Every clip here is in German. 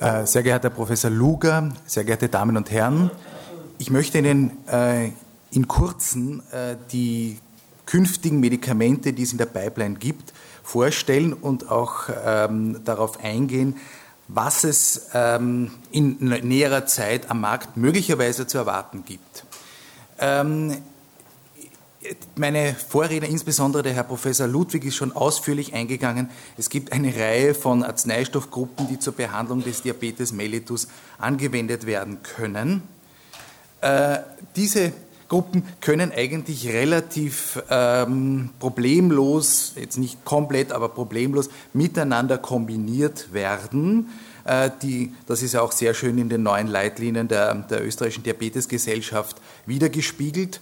Äh, sehr geehrter Professor Luger, sehr geehrte Damen und Herren, ich möchte Ihnen äh, in kurzen äh, die künftigen Medikamente, die es in der Pipeline gibt, vorstellen und auch ähm, darauf eingehen, was es ähm, in näherer Zeit am Markt möglicherweise zu erwarten gibt. Meine Vorredner, insbesondere der Herr Professor Ludwig, ist schon ausführlich eingegangen. Es gibt eine Reihe von Arzneistoffgruppen, die zur Behandlung des Diabetes mellitus angewendet werden können. Äh, diese Gruppen können eigentlich relativ ähm, problemlos, jetzt nicht komplett, aber problemlos miteinander kombiniert werden. Äh, die, das ist auch sehr schön in den neuen Leitlinien der, der österreichischen Diabetesgesellschaft wiedergespiegelt.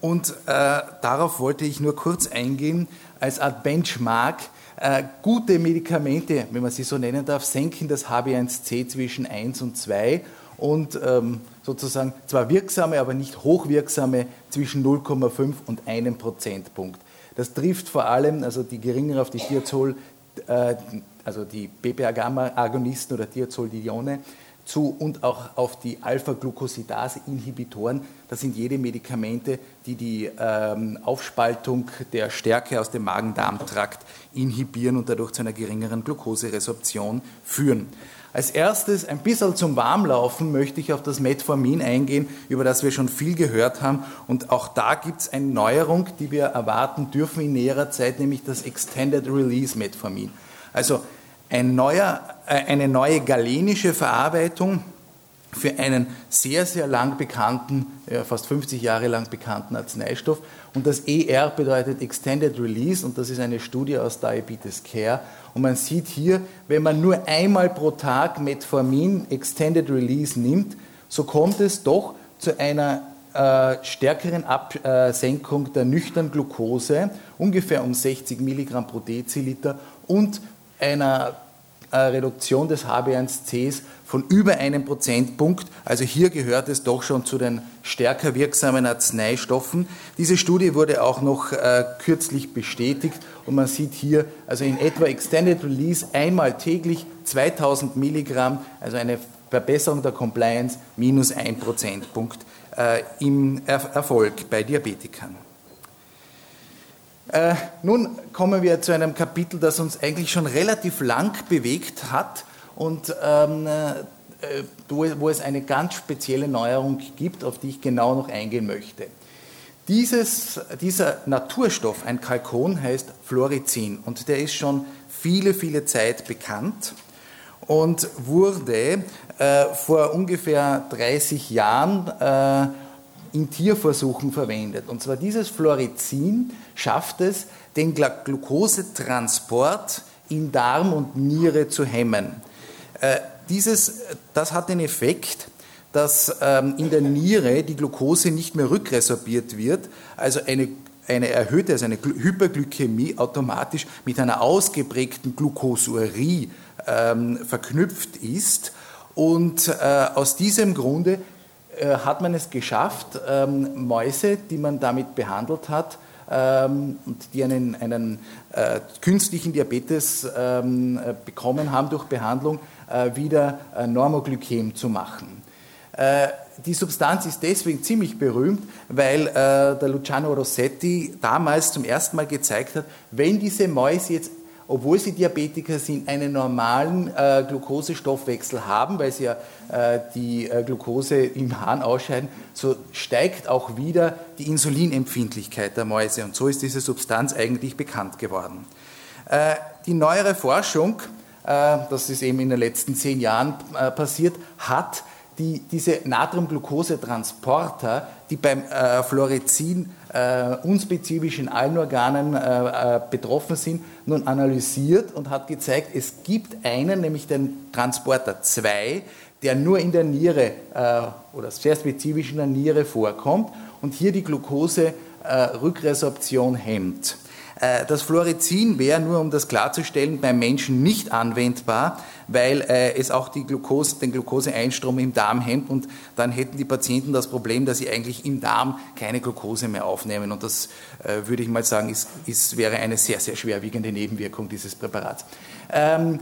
Und äh, darauf wollte ich nur kurz eingehen, als Art Benchmark. Äh, gute Medikamente, wenn man sie so nennen darf, senken das HB1C zwischen 1 und 2 und ähm, sozusagen zwar wirksame, aber nicht hochwirksame zwischen 0,5 und 1 Prozentpunkt. Das trifft vor allem also die geringere auf die Thiazol, äh, also die PPA-Gamma-Agonisten oder Thiazoldione, zu und auch auf die Alpha-Glucosidase-Inhibitoren. Das sind jede Medikamente, die die ähm, Aufspaltung der Stärke aus dem Magen-Darm-Trakt inhibieren und dadurch zu einer geringeren Glukoseresorption führen. Als erstes ein bisschen zum Warmlaufen möchte ich auf das Metformin eingehen, über das wir schon viel gehört haben. Und auch da gibt es eine Neuerung, die wir erwarten dürfen in näherer Zeit, nämlich das Extended Release Metformin. Also ein neuer, eine neue galenische Verarbeitung für einen sehr, sehr lang bekannten, fast 50 Jahre lang bekannten Arzneistoff. Und das ER bedeutet Extended Release und das ist eine Studie aus Diabetes Care. Und man sieht hier, wenn man nur einmal pro Tag Metformin Extended Release nimmt, so kommt es doch zu einer äh, stärkeren Absenkung der nüchternen Glucose, ungefähr um 60 Milligramm pro Deziliter und einer äh, Reduktion des HB1Cs von über einem Prozentpunkt. Also hier gehört es doch schon zu den stärker wirksamen Arzneistoffen. Diese Studie wurde auch noch äh, kürzlich bestätigt und man sieht hier also in etwa Extended Release einmal täglich 2000 Milligramm, also eine Verbesserung der Compliance minus ein Prozentpunkt äh, im er Erfolg bei Diabetikern. Äh, nun kommen wir zu einem Kapitel, das uns eigentlich schon relativ lang bewegt hat und ähm, äh, wo, es eine ganz spezielle Neuerung gibt, auf die ich genau noch eingehen möchte. Dieses, dieser Naturstoff, ein Kalkon, heißt Fluorizin und der ist schon viele, viele Zeit bekannt und wurde äh, vor ungefähr 30 Jahren äh, in Tierversuchen verwendet. Und zwar dieses Fluorizin schafft es, den Glukosetransport in Darm und Niere zu hemmen. Äh, dieses, das hat den Effekt, dass ähm, in der Niere die Glucose nicht mehr rückresorbiert wird, also eine, eine erhöhte, also eine Hyperglykämie automatisch mit einer ausgeprägten Glucosurie ähm, verknüpft ist. Und äh, aus diesem Grunde äh, hat man es geschafft, ähm, Mäuse, die man damit behandelt hat, ähm, und die einen, einen äh, künstlichen Diabetes ähm, äh, bekommen haben durch Behandlung, wieder Normoglykäm zu machen. Die Substanz ist deswegen ziemlich berühmt, weil der Luciano Rossetti damals zum ersten Mal gezeigt hat, wenn diese Mäuse jetzt obwohl sie Diabetiker sind, einen normalen äh, Glukosestoffwechsel haben, weil sie ja äh, die äh, Glucose im Hahn ausscheiden, so steigt auch wieder die Insulinempfindlichkeit der Mäuse. Und so ist diese Substanz eigentlich bekannt geworden. Äh, die neuere Forschung, äh, das ist eben in den letzten zehn Jahren äh, passiert, hat die, diese Natriumglucose-Transporter, die beim äh, Fluorizin äh, unspezifisch in allen Organen äh, äh, betroffen sind, nun analysiert und hat gezeigt, es gibt einen, nämlich den Transporter 2, der nur in der Niere äh, oder sehr spezifisch in der Niere vorkommt und hier die Glucose-Rückresorption hemmt. Äh, das Fluorizin wäre nur, um das klarzustellen, beim Menschen nicht anwendbar, weil äh, es auch die Glucose, den Glukoseeinstrom im Darm hemmt und dann hätten die Patienten das Problem, dass sie eigentlich im Darm keine Glucose mehr aufnehmen. Und das äh, würde ich mal sagen, ist, ist, wäre eine sehr, sehr schwerwiegende Nebenwirkung dieses Präparats. Ähm,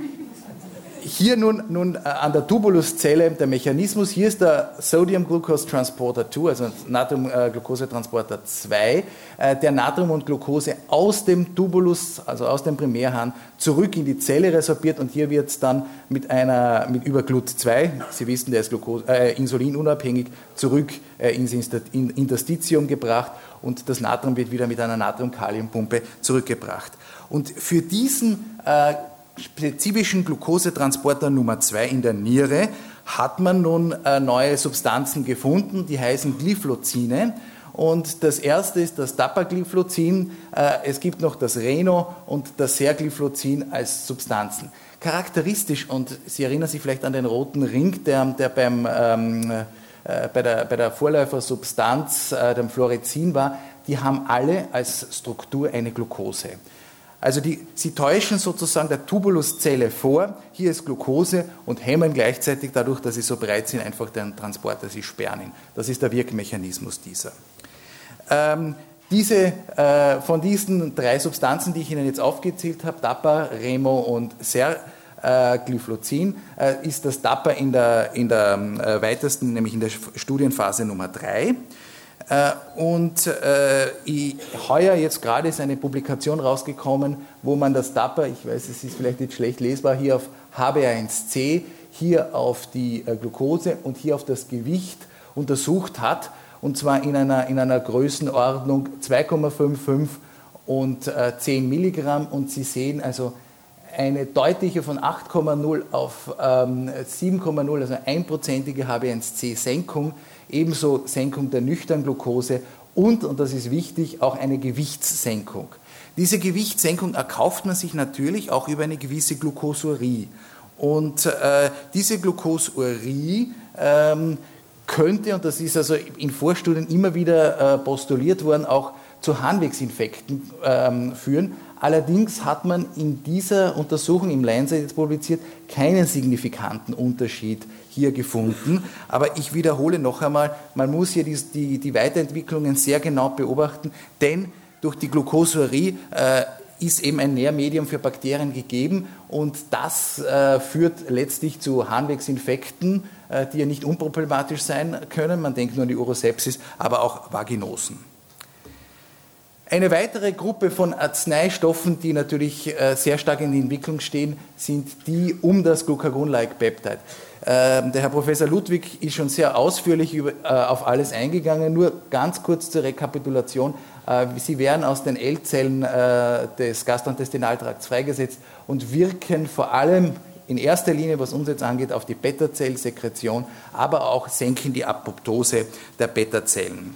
hier nun, nun äh, an der Tubuluszelle der Mechanismus. Hier ist der Sodium Glucose Transporter 2, also Natrium Glucose Transporter 2, äh, der Natrium und Glucose aus dem Tubulus, also aus dem Primärhahn, zurück in die Zelle resorbiert und hier wird es dann mit einer mit über GLUT2, Sie wissen, der ist Glucose, äh, insulinunabhängig, zurück äh, ins Interstitium gebracht und das Natrium wird wieder mit einer Natrium-Kalium-Pumpe zurückgebracht. Und für diesen äh, spezifischen Glukosetransporter Nummer 2 in der Niere hat man nun äh, neue Substanzen gefunden, die heißen Glyphlozine. Und das erste ist das Dapagliflozin. Äh, es gibt noch das Reno und das Sergliflozin als Substanzen. Charakteristisch, und Sie erinnern sich vielleicht an den roten Ring, der, der beim, ähm, äh, bei, der, bei der Vorläufersubstanz, äh, dem Fluorizin war, die haben alle als Struktur eine Glucose. Also die, sie täuschen sozusagen der Tubuluszelle vor, hier ist Glucose und hemmen gleichzeitig dadurch, dass sie so breit sind, einfach den Transporter, sie sperren ihn. Das ist der Wirkmechanismus dieser. Ähm, diese, äh, von diesen drei Substanzen, die ich Ihnen jetzt aufgezählt habe, DAPA, Remo und Serglyphlozin, äh, ist das DAPA in der, in der äh, weitesten, nämlich in der Studienphase Nummer 3. Äh, und äh, heuer jetzt gerade ist eine Publikation rausgekommen, wo man das DAPA, ich weiß, es ist vielleicht nicht schlecht lesbar, hier auf HB1C, hier auf die äh, Glucose und hier auf das Gewicht untersucht hat, und zwar in einer, in einer Größenordnung 2,55 und äh, 10 Milligramm. Und Sie sehen also eine deutliche von 8,0 auf ähm, 7,0, also einprozentige HB1C-Senkung ebenso Senkung der nüchternen Glucose und, und das ist wichtig, auch eine Gewichtssenkung. Diese Gewichtssenkung erkauft man sich natürlich auch über eine gewisse Glucosurie. Und äh, diese Glucosurie ähm, könnte, und das ist also in Vorstudien immer wieder äh, postuliert worden, auch zu Harnwegsinfekten ähm, führen. Allerdings hat man in dieser Untersuchung im Lancet jetzt publiziert keinen signifikanten Unterschied hier gefunden. Aber ich wiederhole noch einmal, man muss hier die, die, die Weiterentwicklungen sehr genau beobachten, denn durch die Glucosurie äh, ist eben ein Nährmedium für Bakterien gegeben und das äh, führt letztlich zu Harnwegsinfekten, äh, die ja nicht unproblematisch sein können. Man denkt nur an die Urosepsis, aber auch Vaginosen. Eine weitere Gruppe von Arzneistoffen, die natürlich äh, sehr stark in der Entwicklung stehen, sind die um das Glucagon-like-Peptide. Ähm, der Herr Professor Ludwig ist schon sehr ausführlich äh, auf alles eingegangen. Nur ganz kurz zur Rekapitulation. Äh, sie werden aus den L-Zellen des Gastrointestinaltrakts freigesetzt und wirken vor allem in erster Linie, was uns jetzt angeht, auf die Beta-Zellsekretion, aber auch senken die Apoptose der Beta-Zellen.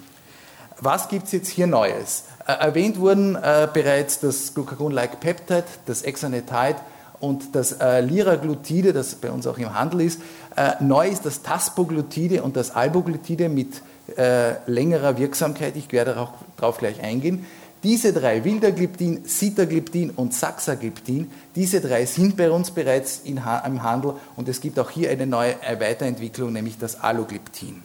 Was gibt es jetzt hier Neues? Erwähnt wurden bereits das Glucagon-like Peptide, das Exanetide und das äh, Liraglutide, das bei uns auch im Handel ist. Äh, neu ist das Taspoglutide und das Alboglutide mit äh, längerer Wirksamkeit. Ich werde darauf, gleich eingehen. Diese drei, Wildergliptin, Sitagliptin und Saxagliptin, diese drei sind bei uns bereits im Handel und es gibt auch hier eine neue Weiterentwicklung, nämlich das Allogliptin.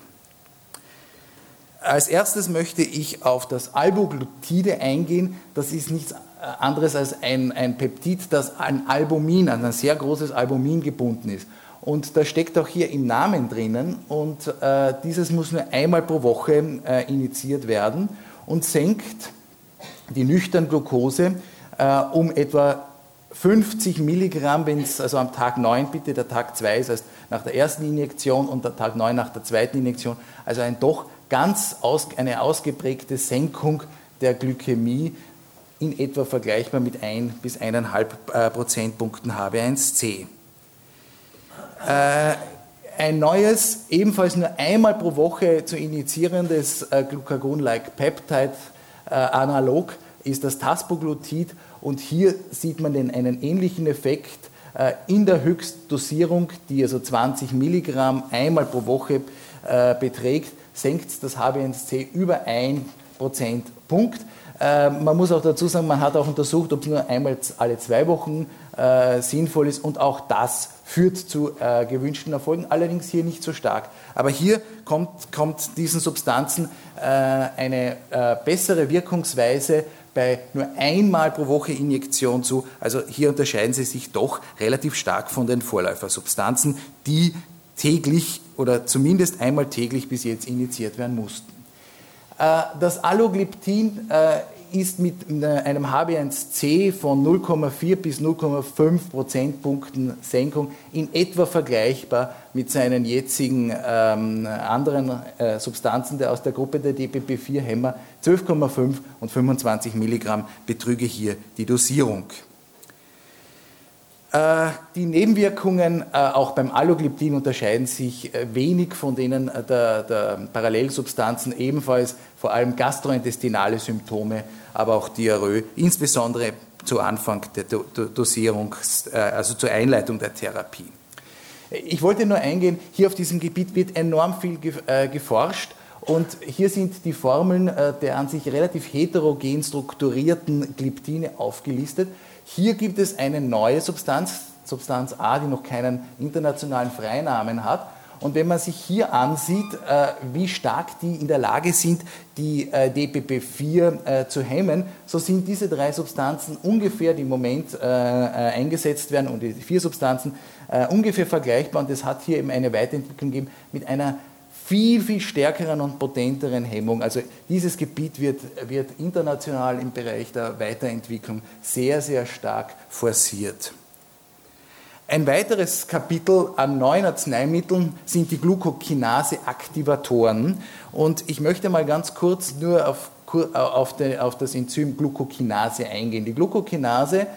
Als erstes möchte ich auf das Alboglutide eingehen. Das ist nichts anderes als ein, ein Peptid, das an Albumin, an ein sehr großes Albumin gebunden ist. Und das steckt auch hier im Namen drinnen und äh, dieses muss nur einmal pro Woche äh, initiiert werden und senkt die nüchtern Glucose äh, um etwa 50 Milligramm, wenn es also am Tag 9 bitte, der Tag 2 ist heißt nach der ersten Injektion und der Tag 9 nach der zweiten Injektion, also ein doch ganz aus, eine ausgeprägte Senkung der Glykämie, in etwa vergleichbar mit 1 bis 1,5 äh, Prozentpunkten HB1C. Äh, ein neues, ebenfalls nur einmal pro Woche zu injizierendes äh, Glucagon-like Peptide-Analog ist das Taspoglutid und hier sieht man den, einen ähnlichen Effekt in der Höchstdosierung, die also 20 Milligramm einmal pro Woche beträgt, senkt das HbA1c über 1 Prozentpunkt. Äh, man muss auch dazu sagen, man hat auch untersucht, ob es nur einmal alle zwei Wochen äh, sinnvoll ist und auch das führt zu äh, gewünschten Erfolgen, allerdings hier nicht so stark. Aber hier kommt, kommt diesen Substanzen äh, eine äh, bessere Wirkungsweise bei nur einmal pro Woche Injektion zu. Also hier unterscheiden sie sich doch relativ stark von den Vorläufersubstanzen, die täglich oder zumindest einmal täglich bis jetzt injiziert werden mussten. Äh, das Allogliptin äh, ist mit einem HB1C von 0,4 bis 0,5 Prozentpunkten Senkung in etwa vergleichbar mit seinen jetzigen ähm, anderen äh, Substanzen der aus der Gruppe der DPP-4-Hämmer. 12,5 und 25 Milligramm betrüge hier die Dosierung. Äh, die Nebenwirkungen äh, auch beim Allogliptin unterscheiden sich äh, wenig von denen der, der, Parallelsubstanzen, ebenfalls vor allem gastrointestinale Symptome, aber auch Diarrhoe, insbesondere zu Anfang der Dosierung, also zur Einleitung der Therapie. Ich wollte nur eingehen, hier auf diesem Gebiet wird enorm viel geforscht und hier sind die Formeln der an sich relativ heterogen strukturierten Gliptine aufgelistet. Hier gibt es eine neue Substanz, Substanz A, die noch keinen internationalen Freinamen hat. Und wenn man sich hier ansieht, äh, wie stark die in der Lage sind, die äh, DPP4 äh, zu hemmen, so sind diese drei Substanzen ungefähr, die im Moment eingesetzt werden, und die vier Substanzen ungefähr vergleichbar. Und es hat hier eben eine Weiterentwicklung gegeben mit einer viel, viel stärkeren und potenteren Hemmung. Also dieses Gebiet wird, wird international im Bereich der Weiterentwicklung sehr, sehr stark forciert. Ein weiteres Kapitel an neuen Arzneimitteln sind die Glucokinase-Aktivatoren. Und ich möchte mal ganz kurz nur auf, auf, die, auf das Enzym Glucokinase eingehen. Die Glucokinase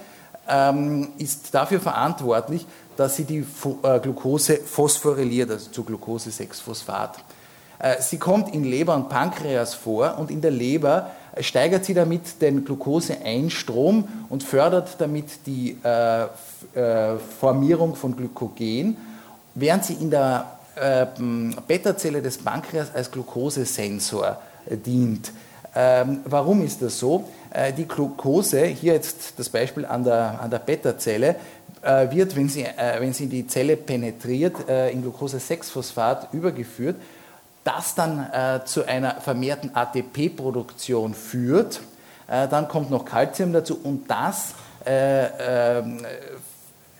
ähm, ist dafür verantwortlich, dass sie die äh, Glucose phosphoryliert, also zu Glucose-6-Phosphat. Äh, sie kommt in Leber und Pankreas vor und in der Leber steigert sie damit den Glucose-Einstrom und fördert damit die äh, Formierung von Glykogen, während sie in der Beta-Zelle des Pankreas als Glukosesensor dient. Ähm, warum ist das so? die Glucose, hier jetzt das Beispiel an der, an der Beta-Zelle, äh, wird, wenn sie, äh, wenn sie in die Zelle penetriert, äh, in Glucose-6-Phosphat übergeführt, das dann zu einer vermehrten ATP-Produktion führt. dann kommt noch Kalzium dazu und das ähm,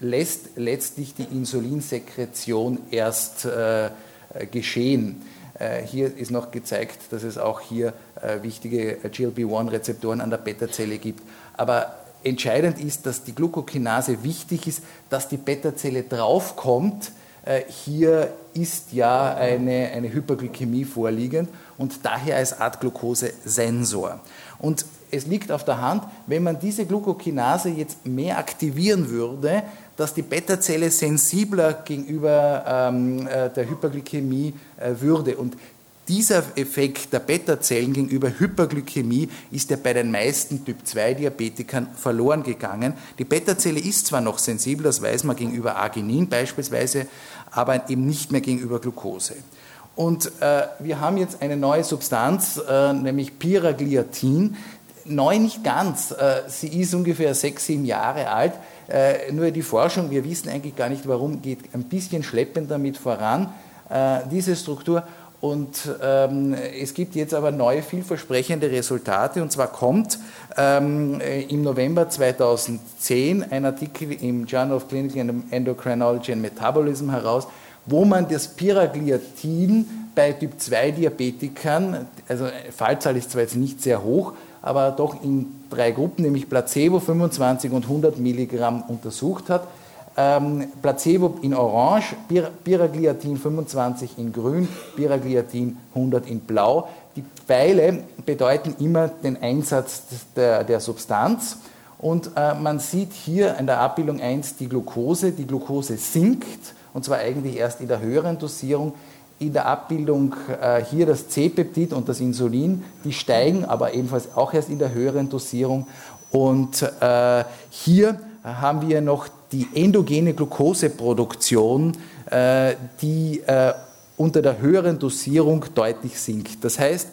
lässt letztlich die Insulinsekretion erst geschehen. Hier ist noch gezeigt, dass es auch hier wichtige GLP-1-Rezeptoren an der Beta-Zelle gibt. Aber Entscheidend ist, dass die Glucokinase wichtig ist, dass die Beta-Zelle draufkommt. Äh, hier ist ja eine, eine Hyperglykämie vorliegend und daher als Art Glucose-Sensor. Und es liegt auf der Hand, wenn man diese Glucokinase jetzt mehr aktivieren würde, dass die Beta-Zelle sensibler gegenüber ähm, äh, der Hyperglykämie äh, würde. Und dieser Effekt der Beta-Zellen gegenüber Hyperglykämie ist ja bei den meisten Typ-2-Diabetikern verloren gegangen. Die Beta-Zelle ist zwar noch sensibel, das weiß man gegenüber Arginin beispielsweise, aber eben nicht mehr gegenüber Glucose. Und äh, wir haben jetzt eine neue Substanz, äh, nämlich Piragliatin. Neu nicht ganz, äh, sie ist ungefähr sechs, sieben Jahre alt. Äh, nur die Forschung, wir wissen eigentlich gar nicht warum, geht ein bisschen schleppend damit voran, äh, diese Struktur. Und ähm, es gibt jetzt aber neue, vielversprechende Resultate. Und zwar kommt ähm, im November 2010 ein Artikel im Journal of Clinical Endocrinology and Metabolism heraus, wo man das Piragliatin bei Typ-2-Diabetikern, also Fallzahl ist zwar jetzt nicht sehr hoch, aber doch in drei Gruppen, nämlich Placebo, 25 und 100 Milligramm untersucht hat ähm, Placebo in Orange, Piragliatin 25 in Grün, Piragliatin 100 in Blau. Die Pfeile bedeuten immer den Einsatz der, der Substanz. Und äh, man sieht hier in der Abbildung 1 die Glucose. Die Glucose sinkt, und zwar eigentlich erst in der höheren Dosierung. In der Abbildung äh, hier das C-Peptid und das Insulin, die steigen, aber ebenfalls auch erst in der höheren Dosierung. Und äh, hier haben wir noch die endogene Glukoseproduktion, äh, die äh, unter der höheren Dosierung deutlich sinkt. Das heißt,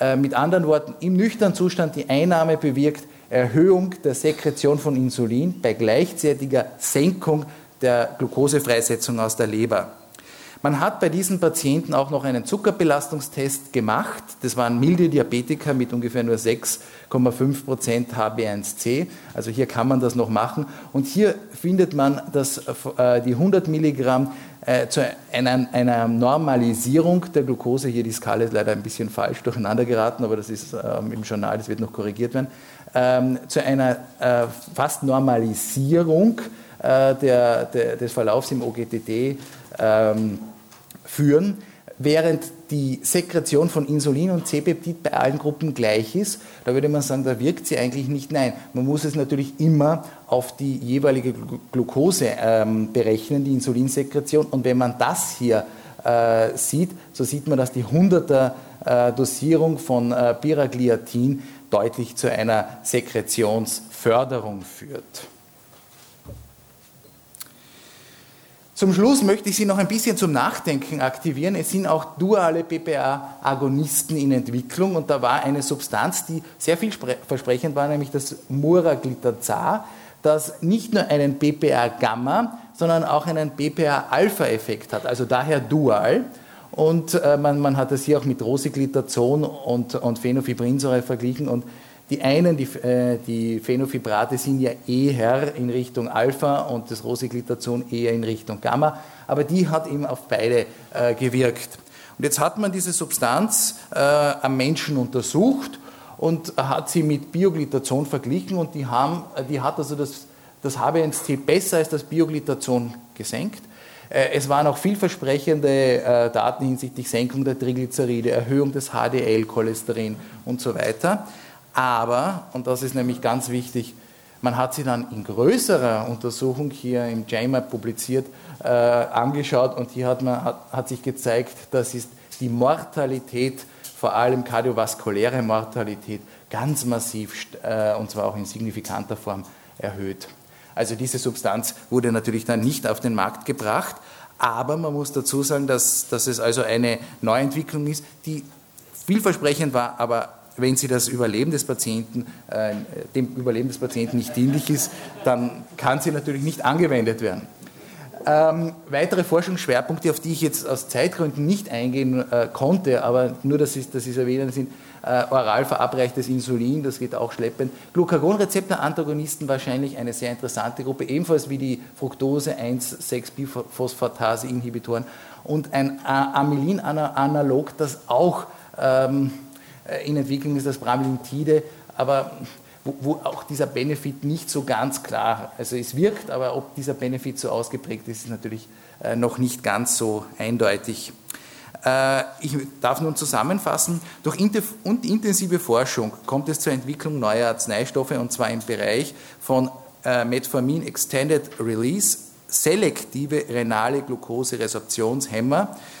äh, mit anderen Worten, im nüchternen Zustand die Einnahme bewirkt Erhöhung der Sekretion von Insulin bei gleichzeitiger Senkung der Glukosefreisetzung aus der Leber. Man hat bei diesen Patienten auch noch einen Zuckerbelastungstest gemacht. Das waren milde Diabetiker mit ungefähr nur 6,5 Prozent HB1C. Also hier kann man das noch machen. Und hier findet man, dass äh, die 100 Milligramm äh, zu einer, einer, Normalisierung der Glucose, hier die Skala ist leider ein bisschen falsch durcheinander geraten, aber das ist ähm, im Journal, das wird noch korrigiert werden, ähm, zu einer äh, fast Normalisierung der, der, des Verlaufs im OGTT ähm, führen, während die Sekretion von Insulin und C-Peptid bei allen Gruppen gleich ist. Da würde man sagen, da wirkt sie eigentlich nicht. Nein, man muss es natürlich immer auf die jeweilige Glucose ähm, berechnen, die Insulinsekretion. Und wenn man das hier äh, sieht, so sieht man, dass die 100er äh, Dosierung von äh, Piragliatin deutlich zu einer Sekretionsförderung führt. Zum Schluss möchte ich Sie noch ein bisschen zum Nachdenken aktivieren. Es sind auch duale PPA-Agonisten in Entwicklung und da war eine Substanz, die sehr vielversprechend war, nämlich das Muraglitazar, das nicht nur einen PPA-Gamma, sondern auch einen PPA-Alpha-Effekt hat, also daher dual. Und äh, man, man, hat das hier auch mit Rosiglitazon und, und Phenofibrinsäure verglichen und die einen, die, äh, die Phenofibrate, sind ja eher in Richtung Alpha und das Rosiglitazon eher in Richtung Gamma, aber die hat eben auf beide äh, gewirkt. Und jetzt hat man diese Substanz äh, am Menschen untersucht und hat sie mit Bioglitazon verglichen und die, haben, die hat also das, das HbA1c besser als das Bioglitazon gesenkt. Äh, es waren auch vielversprechende äh, Daten hinsichtlich Senkung der Triglyceride, Erhöhung des HDL-Cholesterin und so weiter. Aber, und das ist nämlich ganz wichtig, man hat sie dann in größerer Untersuchung hier im JAMA publiziert, äh, angeschaut und hier hat, man, hat, hat sich gezeigt, dass ist die Mortalität, vor allem kardiovaskuläre Mortalität, ganz massiv äh, und zwar auch in signifikanter Form erhöht. Also diese Substanz wurde natürlich dann nicht auf den Markt gebracht, aber man muss dazu sagen, dass, dass es also eine Neuentwicklung ist, die vielversprechend war, aber wenn sie das Überleben des Patienten, äh, dem Überleben des Patienten nicht dienlich ist, dann kann sie natürlich nicht angewendet werden. Ähm, weitere Forschungsschwerpunkte, auf die ich jetzt aus Zeitgründen nicht eingehen äh, konnte, aber nur, dass ich, es erwähnen, sind äh, oral verabreichtes Insulin, das geht auch schleppend. Glucagonrezeptor-Antagonisten wahrscheinlich eine sehr interessante Gruppe, ebenfalls wie die Fructose-1,6-Biphosphatase-Inhibitoren und ein Amylin-Analog, das auch ähm, äh, in Entwicklung ist das Pramlintide, aber wo, wo, auch dieser Benefit nicht so ganz klar, also es wirkt, aber ob dieser Benefit so ausgeprägt ist, ist natürlich äh, noch nicht ganz so eindeutig. Äh, ich darf nun zusammenfassen, durch intensive Forschung kommt es zur Entwicklung neuer Arzneistoffe und zwar im Bereich von Metformin Extended Release, selektive renale Glucose-Resorptionshemmer, äh,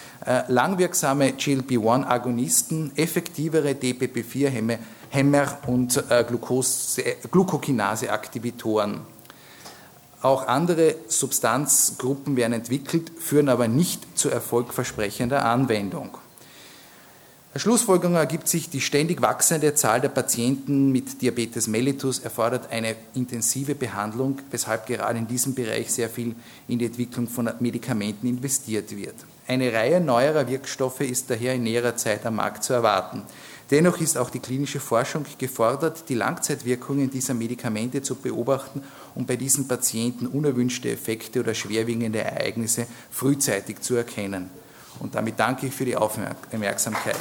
langwirksame GLP-1-Agonisten, effektivere DPP-4-Hämmer und äh, Glucokinase-Aktivitoren. Auch andere Substanzgruppen werden entwickelt, führen aber nicht zu erfolgversprechender Anwendung. Als Schlussfolgerung ergibt sich, die ständig wachsende Zahl der Patienten mit Diabetes mellitus erfordert eine intensive Behandlung, weshalb gerade in diesem Bereich sehr viel in die Entwicklung von Medikamenten investiert wird. Eine Reihe neuerer Wirkstoffe ist daher in näherer Zeit am Markt zu erwarten. Dennoch ist auch die klinische Forschung gefordert, die Langzeitwirkungen dieser Medikamente zu beobachten und bei diesen Patienten unerwünschte Effekte oder schwerwiegende Ereignisse frühzeitig zu erkennen. Und damit danke ich für die Aufmerksamkeit.